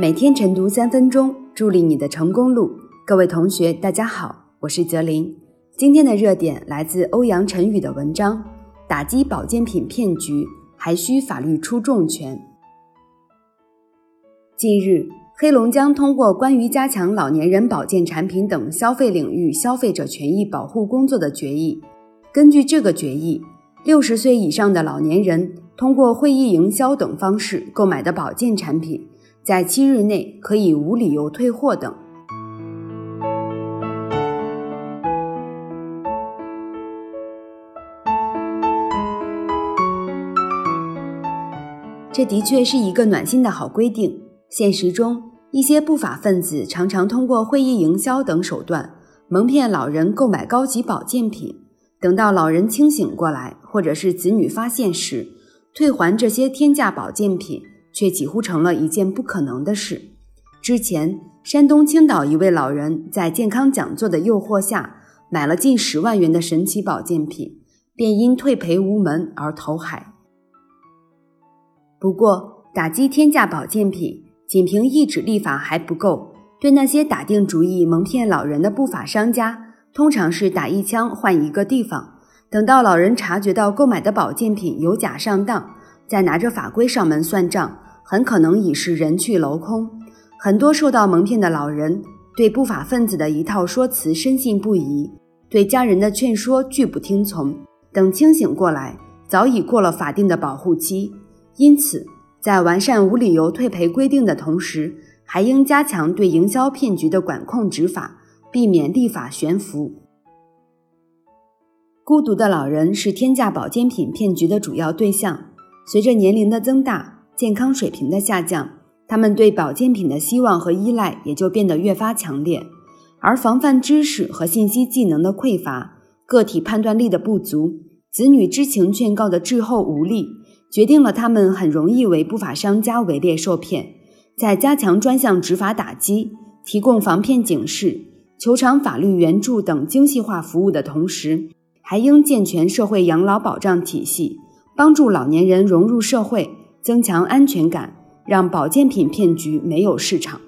每天晨读三分钟，助力你的成功路。各位同学，大家好，我是泽林。今天的热点来自欧阳晨宇的文章：打击保健品骗局还需法律出重拳。近日，黑龙江通过关于加强老年人保健产品等消费领域消费者权益保护工作的决议，根据这个决议，六十岁以上的老年人通过会议营销等方式购买的保健产品。在七日内可以无理由退货等。这的确是一个暖心的好规定。现实中，一些不法分子常常通过会议营销等手段蒙骗老人购买高级保健品，等到老人清醒过来，或者是子女发现时，退还这些天价保健品。却几乎成了一件不可能的事。之前，山东青岛一位老人在健康讲座的诱惑下，买了近十万元的神奇保健品，便因退赔无门而投海。不过，打击天价保健品，仅凭一纸立法还不够。对那些打定主意蒙骗老人的不法商家，通常是打一枪换一个地方。等到老人察觉到购买的保健品有假上当，再拿着法规上门算账。很可能已是人去楼空。很多受到蒙骗的老人对不法分子的一套说辞深信不疑，对家人的劝说拒不听从。等清醒过来，早已过了法定的保护期。因此，在完善无理由退赔规定的同时，还应加强对营销骗局的管控执法，避免立法悬浮。孤独的老人是天价保健品骗局的主要对象。随着年龄的增大，健康水平的下降，他们对保健品的希望和依赖也就变得越发强烈，而防范知识和信息技能的匮乏，个体判断力的不足，子女知情劝告的滞后无力，决定了他们很容易为不法商家围猎受骗。在加强专项执法打击、提供防骗警示、求偿法律援助等精细化服务的同时，还应健全社会养老保障体系，帮助老年人融入社会。增强安全感，让保健品骗局没有市场。